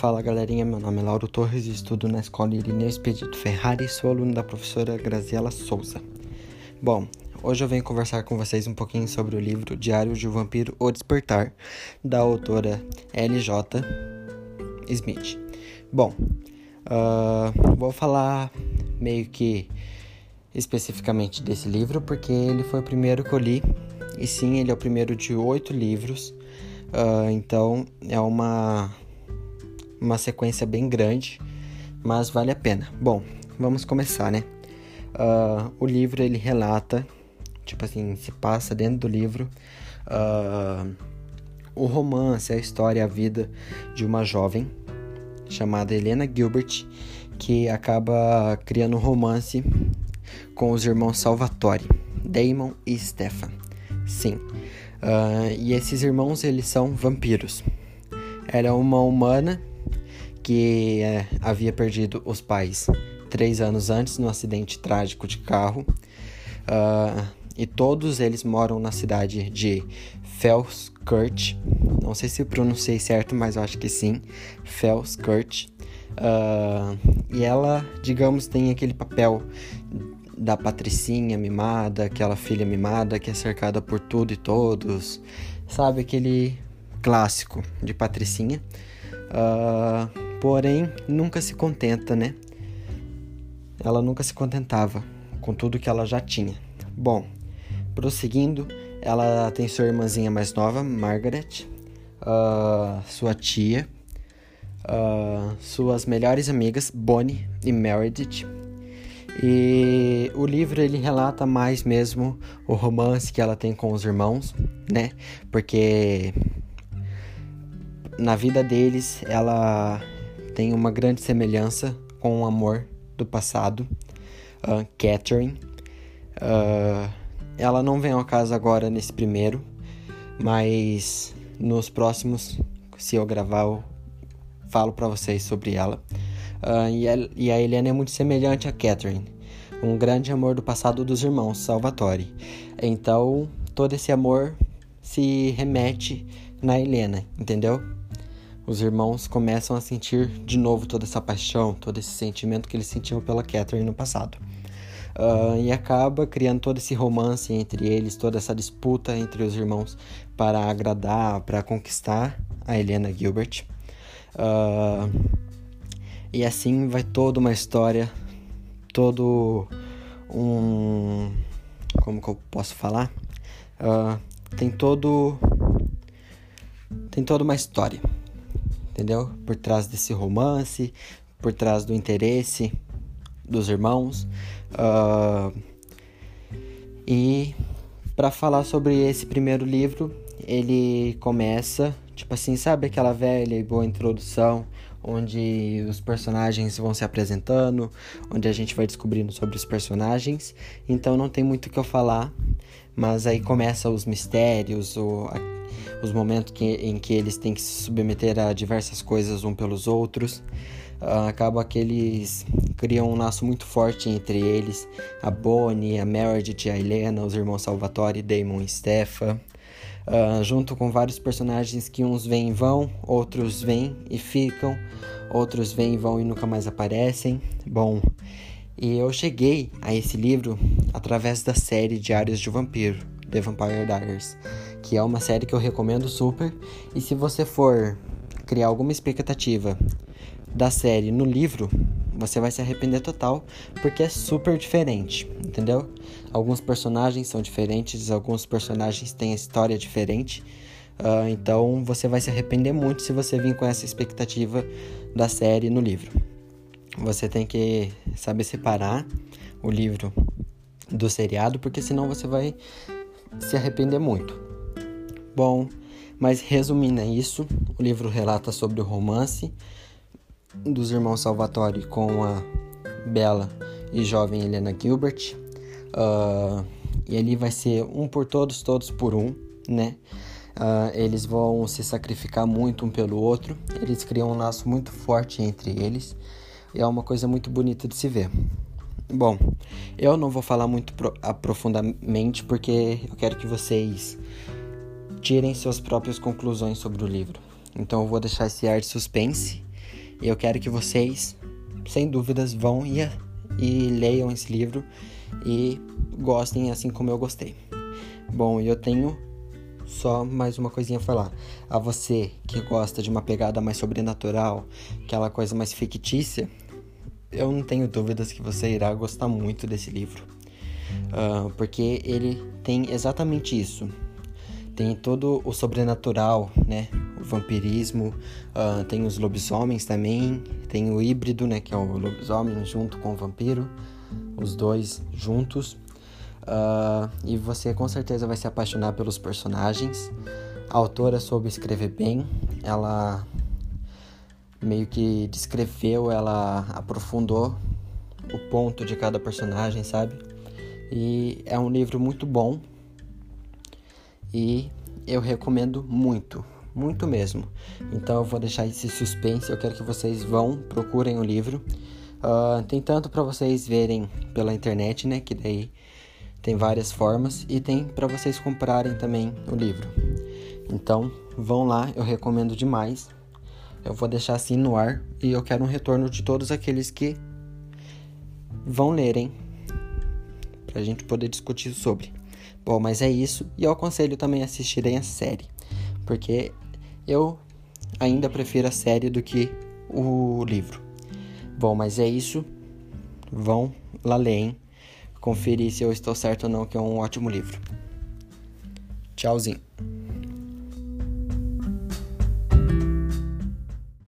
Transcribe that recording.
Fala galerinha, meu nome é Lauro Torres e estudo na escola Irineu Expedito Ferrari e sou aluno da professora Graziela Souza. Bom, hoje eu venho conversar com vocês um pouquinho sobre o livro Diário de um Vampiro O Despertar, da autora L.J. Smith. Bom, uh, vou falar meio que especificamente desse livro porque ele foi o primeiro que eu li e sim, ele é o primeiro de oito livros, uh, então é uma uma sequência bem grande, mas vale a pena. Bom, vamos começar, né? Uh, o livro ele relata, tipo assim, se passa dentro do livro uh, o romance, a história, a vida de uma jovem chamada Helena Gilbert que acaba criando um romance com os irmãos Salvatore, Damon e Stefan. Sim. Uh, e esses irmãos eles são vampiros. Ela é uma humana que é, havia perdido os pais três anos antes no acidente trágico de carro. Uh, e todos eles moram na cidade de Felskirch. Não sei se pronunciei certo, mas eu acho que sim. Felskirch. Uh, e ela, digamos, tem aquele papel da patricinha mimada, aquela filha mimada que é cercada por tudo e todos. Sabe, aquele clássico de patricinha. Uh, porém nunca se contenta, né? Ela nunca se contentava com tudo que ela já tinha. Bom, prosseguindo, ela tem sua irmãzinha mais nova, Margaret, uh, sua tia, uh, suas melhores amigas, Bonnie e Meredith. E o livro ele relata mais mesmo o romance que ela tem com os irmãos, né? Porque na vida deles ela tem uma grande semelhança com o amor do passado, uh, Catherine. Uh, ela não vem ao caso agora nesse primeiro, mas nos próximos, se eu gravar, eu falo para vocês sobre ela. Uh, e, a, e a Helena é muito semelhante a Catherine, um grande amor do passado dos irmãos Salvatore. Então, todo esse amor se remete na Helena, entendeu? Os irmãos começam a sentir de novo toda essa paixão, todo esse sentimento que eles sentiam pela Catherine no passado. Uh, e acaba criando todo esse romance entre eles, toda essa disputa entre os irmãos para agradar, para conquistar a Helena Gilbert. Uh, e assim vai toda uma história, todo um. Como que eu posso falar? Uh, tem todo. Tem toda uma história entendeu? Por trás desse romance, por trás do interesse dos irmãos. Uh, e para falar sobre esse primeiro livro, ele começa, tipo assim, sabe aquela velha e boa introdução, onde os personagens vão se apresentando, onde a gente vai descobrindo sobre os personagens. Então não tem muito o que eu falar, mas aí começa os mistérios, o, a, os momentos que, em que eles têm que se submeter a diversas coisas um pelos outros. Uh, acaba que eles criam um laço muito forte entre eles, a Bonnie, a Meredith, a Helena, os irmãos Salvatore, Damon e Stefan. Uh, junto com vários personagens que uns vêm e vão, outros vêm e ficam, outros vêm e vão e nunca mais aparecem. Bom, e eu cheguei a esse livro através da série Diários de Vampiro, The Vampire Diaries, que é uma série que eu recomendo super. E se você for criar alguma expectativa da série no livro, você vai se arrepender total, porque é super diferente, entendeu? Alguns personagens são diferentes, alguns personagens têm história diferente. Uh, então você vai se arrepender muito se você vir com essa expectativa da série no livro. Você tem que saber separar o livro do seriado, porque senão você vai se arrepender muito. Bom, mas resumindo é isso, o livro relata sobre o romance dos irmãos Salvatore com a bela e jovem Helena Gilbert. Uh, e ali vai ser um por todos, todos por um, né? Uh, eles vão se sacrificar muito um pelo outro, eles criam um laço muito forte entre eles e é uma coisa muito bonita de se ver. Bom, eu não vou falar muito aprofundadamente porque eu quero que vocês tirem suas próprias conclusões sobre o livro. Então eu vou deixar esse ar de suspense Eu quero que vocês, sem dúvidas, vão e, e leiam esse livro e gostem assim como eu gostei. Bom, eu tenho só mais uma coisinha a falar. A você que gosta de uma pegada mais sobrenatural, aquela coisa mais fictícia, eu não tenho dúvidas que você irá gostar muito desse livro. Uh, porque ele tem exatamente isso. Tem todo o sobrenatural, né? O vampirismo, uh, tem os lobisomens também, tem o híbrido, né? Que é o lobisomem junto com o vampiro, os dois juntos. Uh, e você com certeza vai se apaixonar pelos personagens. A autora soube escrever bem, ela meio que descreveu, ela aprofundou o ponto de cada personagem, sabe? E é um livro muito bom e eu recomendo muito, muito mesmo. Então eu vou deixar esse suspense, eu quero que vocês vão, procurem o livro. Uh, tem tanto para vocês verem pela internet, né? Que daí tem várias formas e tem para vocês comprarem também o livro. Então, vão lá, eu recomendo demais. Eu vou deixar assim no ar e eu quero um retorno de todos aqueles que vão lerem para a gente poder discutir sobre. Bom, mas é isso e eu aconselho também assistirem a série, porque eu ainda prefiro a série do que o livro. Bom, mas é isso. Vão lá lerem conferir se eu estou certo ou não, que é um ótimo livro. Tchauzinho.